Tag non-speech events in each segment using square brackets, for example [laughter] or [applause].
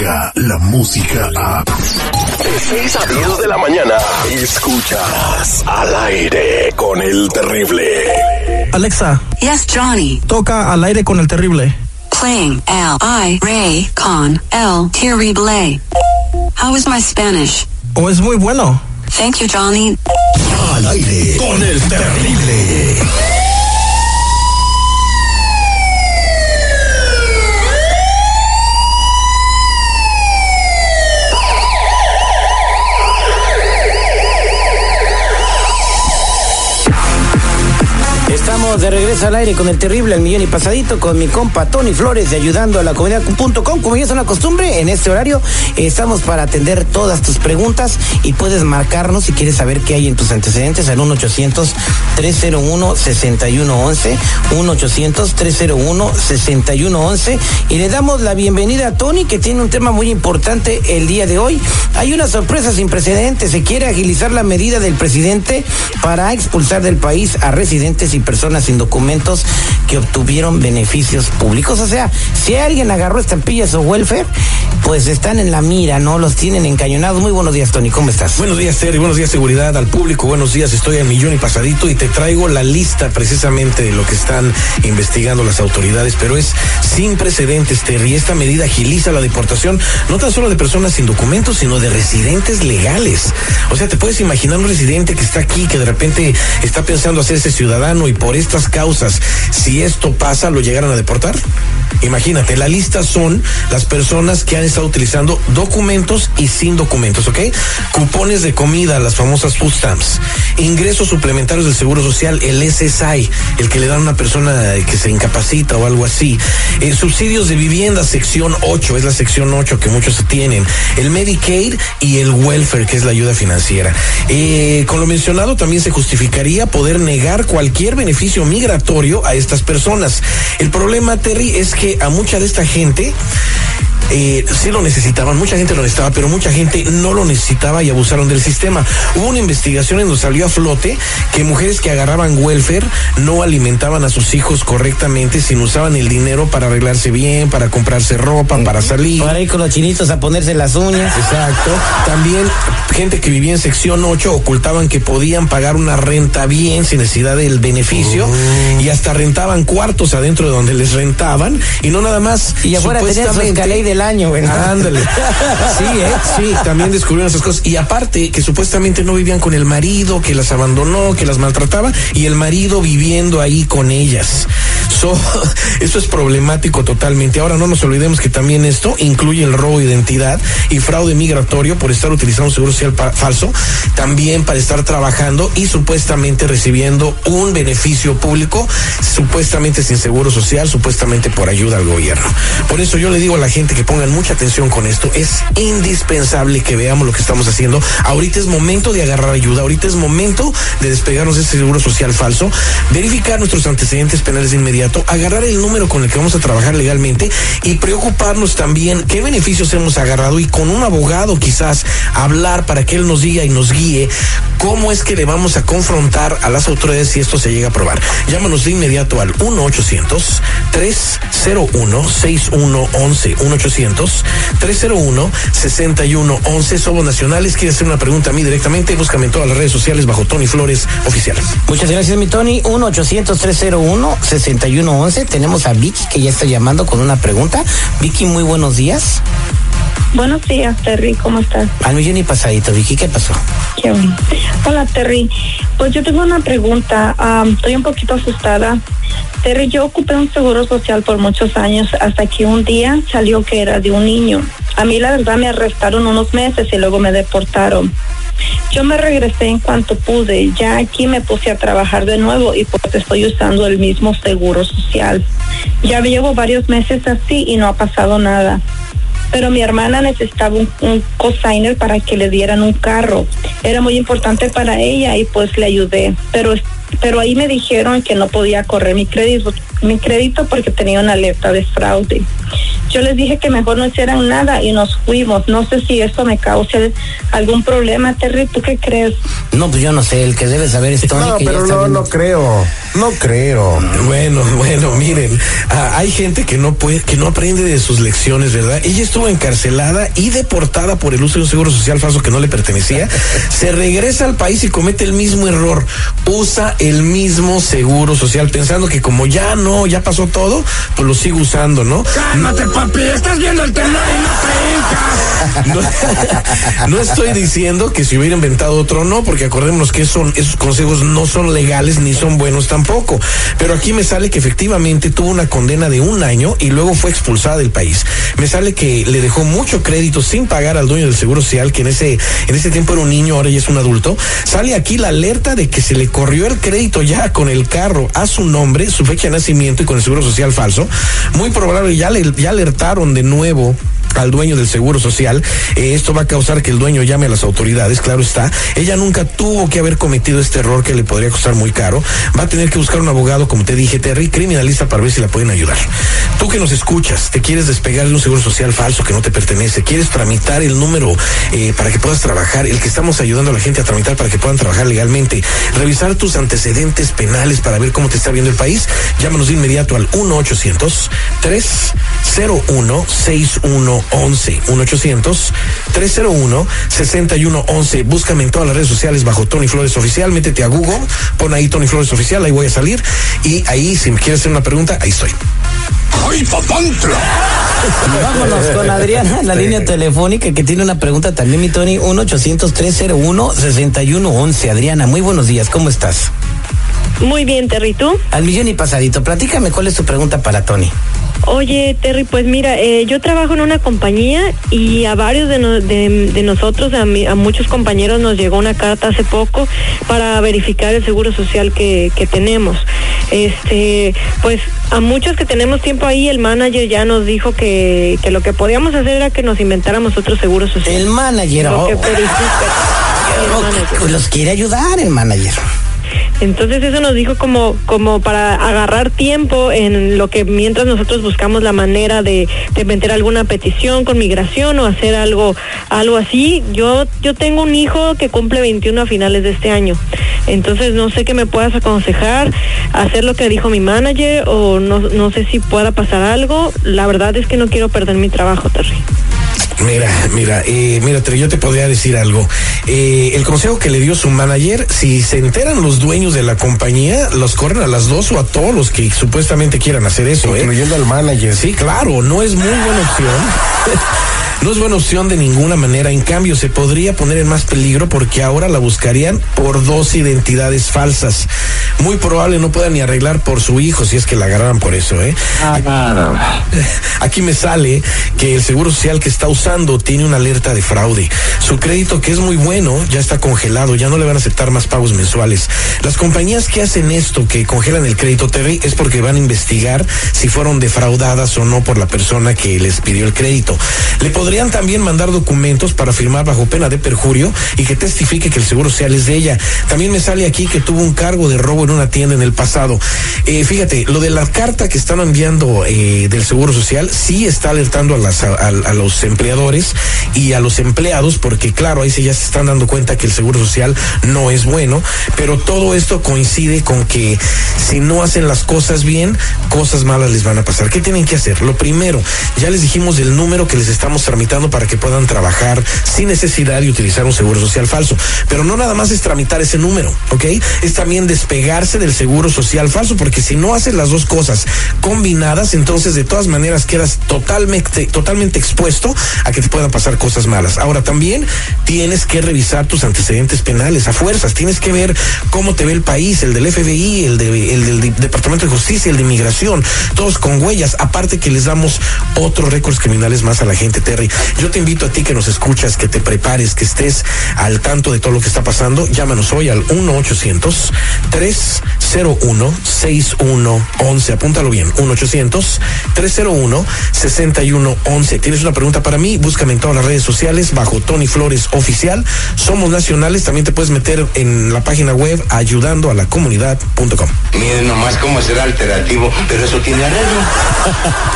Descarga la música a. De 6 a 10 de la mañana. Escuchas al aire con el terrible. Alexa, Yes, Johnny. toca al aire con el terrible. Playing L I Ray con El Terrible. How is my Spanish? ¿O es muy bueno? Thank you, Johnny. Al aire con el terrible. De regreso al aire con el terrible al millón y pasadito con mi compa Tony Flores de ayudando a la comunidad.com. Como ya es una costumbre, en este horario eh, estamos para atender todas tus preguntas y puedes marcarnos si quieres saber qué hay en tus antecedentes al 1-800-301-6111. 1-800-301-6111. Y le damos la bienvenida a Tony que tiene un tema muy importante el día de hoy. Hay una sorpresa sin precedentes. Se quiere agilizar la medida del presidente para expulsar del país a residentes y personas sin documentos que obtuvieron beneficios públicos. O sea, si alguien agarró estampillas o welfare, pues están en la mira, ¿no? Los tienen encañonados. Muy buenos días, Tony. ¿Cómo estás? Buenos días, Terry. Buenos días, seguridad al público. Buenos días, estoy a millón y pasadito y te traigo la lista precisamente de lo que están investigando las autoridades, pero es sin precedentes, Terry. Esta medida agiliza la deportación no tan solo de personas sin documentos, sino de residentes legales. O sea, te puedes imaginar un residente que está aquí, que de repente está pensando hacerse ciudadano y por estas causas, si esto pasa, lo llegaran a deportar. Imagínate, la lista son las personas que han estado utilizando documentos y sin documentos, ¿ok? Cupones de comida, las famosas food stamps, ingresos suplementarios del Seguro Social, el SSI, el que le dan a una persona que se incapacita o algo así, eh, subsidios de vivienda, sección 8, es la sección 8 que muchos tienen, el Medicaid y el welfare, que es la ayuda financiera. Eh, con lo mencionado, también se justificaría poder negar cualquier beneficio migratorio a estas personas. El problema, Terry, es que a mucha de esta gente eh, sí lo necesitaban, mucha gente lo necesitaba, pero mucha gente no lo necesitaba y abusaron del sistema. Hubo una investigación en donde salió a flote que mujeres que agarraban welfare no alimentaban a sus hijos correctamente, sino usaban el dinero para arreglarse bien, para comprarse ropa, para salir. Para ir con los chinitos a ponerse las uñas. Exacto. También gente que vivía en sección 8 ocultaban que podían pagar una renta bien sin necesidad del beneficio y hasta rentaban cuartos adentro de donde les rentaban y no nada más. Y afuera tenían su escalé año, güey. Ándale. Sí, ¿eh? Sí, también descubrieron esas cosas. Y aparte, que supuestamente no vivían con el marido, que las abandonó, que las maltrataba, y el marido viviendo ahí con ellas. So, [laughs] eso es problemático totalmente. Ahora no nos olvidemos que también esto incluye el robo de identidad y fraude migratorio por estar utilizando un seguro social falso, también para estar trabajando y supuestamente recibiendo un beneficio público, supuestamente sin seguro social, supuestamente por ayuda al gobierno. Por eso yo le digo a la gente que pongan mucha atención con esto. Es indispensable que veamos lo que estamos haciendo. Ahorita es momento de agarrar ayuda. Ahorita es momento de despegarnos de este seguro social falso, verificar nuestros antecedentes penales de agarrar el número con el que vamos a trabajar legalmente y preocuparnos también qué beneficios hemos agarrado y con un abogado quizás hablar para que él nos diga y nos guíe cómo es que le vamos a confrontar a las autoridades si esto se llega a probar. Llámanos de inmediato al 1-800-301-6111. 1-800-301-6111. Somos nacionales. ¿Quieres hacer una pregunta a mí directamente? Búscame en todas las redes sociales bajo Tony Flores Oficial. Muchas gracias, mi Tony. 1-800-301-6111. Tenemos a Vicky que ya está llamando con una pregunta. Vicky, muy buenos días. Buenos días, Terry, ¿cómo estás? Al millón y pasadito, Vicky, ¿qué pasó? Qué bueno. Hola, Terry. Pues yo tengo una pregunta. Am, estoy un poquito asustada. Terry, yo ocupé un seguro social por muchos años hasta que un día salió que era de un niño. A mí la verdad me arrestaron unos meses y luego me deportaron. Yo me regresé en cuanto pude. Ya aquí me puse a trabajar de nuevo y pues estoy usando el mismo seguro social. Ya llevo varios meses así y no ha pasado nada. Pero mi hermana necesitaba un, un cosigner para que le dieran un carro. Era muy importante para ella y pues le ayudé. Pero pero ahí me dijeron que no podía correr mi crédito, mi crédito porque tenía una alerta de fraude. Yo les dije que mejor no hicieran nada y nos fuimos. No sé si esto me causa algún problema, Terry. ¿Tú qué crees? No, pues yo no sé. El que debe saber es Tony. No, que ya pero está no, viendo- no creo. No creo. Bueno, [laughs] bueno, miren, ah, hay gente que no puede, que no aprende de sus lecciones, ¿verdad? Ella estuvo encarcelada y deportada por el uso de un seguro social falso que no le pertenecía. [laughs] Se regresa al país y comete el mismo error. Usa el mismo seguro social pensando que como ya no, ya pasó todo, pues lo sigue usando, ¿no? Cálmate, papi. Estás viendo el temblor y no No, [laughs] no estoy diciendo que si hubiera inventado otro no, porque acordémonos que son, esos consejos no son legales ni son buenos tampoco. Pero aquí me sale que efectivamente tuvo una condena de un año y luego fue expulsada del país. Me sale que le dejó mucho crédito sin pagar al dueño del seguro social, que en ese, en ese tiempo era un niño, ahora ya es un adulto. Sale aquí la alerta de que se le corrió el crédito ya con el carro a su nombre, su fecha de nacimiento y con el seguro social falso. Muy probable ya le ya alertaron de nuevo al dueño del seguro social. Eh, esto va a causar que el dueño llame a las autoridades, claro está. Ella nunca tuvo que haber cometido este error que le podría costar muy caro. Va a tener que buscar un abogado, como te dije, Terry, criminalista para ver si la pueden ayudar. Tú que nos escuchas, te quieres despegar de un seguro social falso que no te pertenece, quieres tramitar el número eh, para que puedas trabajar, el que estamos ayudando a la gente a tramitar para que puedan trabajar legalmente, revisar tus antecedentes penales para ver cómo te está viendo el país, llámanos de inmediato al 1 800 301 6111 1 800 301 6111 búscame en todas las redes sociales bajo Tony Flores Oficial métete a Google pon ahí Tony Flores Oficial ahí voy a salir y ahí si me quieres hacer una pregunta ahí estoy ¡Ay, papantla! Vámonos con Adriana en la línea telefónica que tiene una pregunta también, mi Tony. 1-800-301-6111. Adriana, muy buenos días. ¿Cómo estás? Muy bien, Terry. ¿Tú? Al millón y pasadito. Platícame cuál es tu pregunta para Tony. Oye, Terry, pues mira, eh, yo trabajo en una compañía y a varios de, no- de- de nosotros, a, mi- a muchos compañeros nos llegó una carta hace poco para verificar el seguro social que, que tenemos. Este, pues a muchos que tenemos tiempo ahí, el manager ya nos dijo que, que lo que podíamos hacer era que nos inventáramos otro seguro social. El manager. Lo oh, [laughs] que verifica el manager. los quiere ayudar el manager. Entonces eso nos dijo como, como para agarrar tiempo en lo que mientras nosotros buscamos la manera de, de meter alguna petición con migración o hacer algo, algo así. Yo, yo tengo un hijo que cumple 21 a finales de este año. Entonces no sé qué me puedas aconsejar, hacer lo que dijo mi manager o no, no sé si pueda pasar algo. La verdad es que no quiero perder mi trabajo, Terry. Mira, mira, eh, mira, yo te podría decir algo. Eh, el consejo que le dio su manager, si se enteran los dueños de la compañía, los corren a las dos o a todos los que supuestamente quieran hacer eso, ¿eh? Incluyendo al manager. Sí, claro, no es muy buena opción. [laughs] No es buena opción de ninguna manera. En cambio, se podría poner en más peligro porque ahora la buscarían por dos identidades falsas. Muy probable no puedan ni arreglar por su hijo si es que la agarraran por eso, ¿eh? [laughs] Aquí me sale que el seguro social que está usando tiene una alerta de fraude. Su crédito, que es muy bueno, ya está congelado, ya no le van a aceptar más pagos mensuales. Las compañías que hacen esto, que congelan el crédito TV, es porque van a investigar si fueron defraudadas o no por la persona que les pidió el crédito. Le podrían también mandar documentos para firmar bajo pena de perjurio y que testifique que el seguro social es de ella. También me sale aquí que tuvo un cargo de robo en una tienda en el pasado. Eh, fíjate, lo de la carta que están enviando eh, del Seguro Social sí está alertando a, las, a, a los empleadores y a los empleados, porque claro, ahí sí ya se están dando cuenta que el Seguro Social no es bueno, pero todo esto coincide con que si no hacen las cosas bien, cosas malas les van a pasar. ¿Qué tienen que hacer? Lo primero, ya les dijimos el número que les estamos tramitando para que puedan trabajar sin necesidad de utilizar un Seguro Social falso, pero no nada más es tramitar ese número, ¿ok? Es también despegarse del Seguro Social falso, porque si no haces las dos cosas combinadas, entonces de todas maneras quedas totalmente, totalmente expuesto a que te puedan pasar cosas malas. Ahora también tienes que revisar tus antecedentes penales a fuerzas, tienes que ver cómo te ve el país, el del FBI, el, de, el del Departamento de Justicia, el de Inmigración, todos con huellas, aparte que les damos otros récords criminales más a la gente, Terry. Yo te invito a ti que nos escuchas, que te prepares, que estés al tanto de todo lo que está pasando. Llámanos hoy al 1-800-301-6111. Apúntalo bien, 1-800-301-6111. ¿Tienes una pregunta para mí? Búscame en todas las redes sociales bajo Tony Flores Oficial. Somos nacionales. También te puedes meter en la página web ayudando a la comunidad.com. Miren nomás cómo será alternativo, pero eso tiene arreglo. [laughs]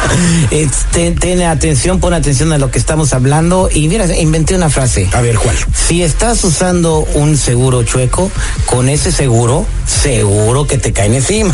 Eh, ten, ten atención, pon atención a lo que estamos hablando. Y mira, inventé una frase. A ver, ¿cuál? Si estás usando un seguro chueco, con ese seguro, seguro que te caen encima.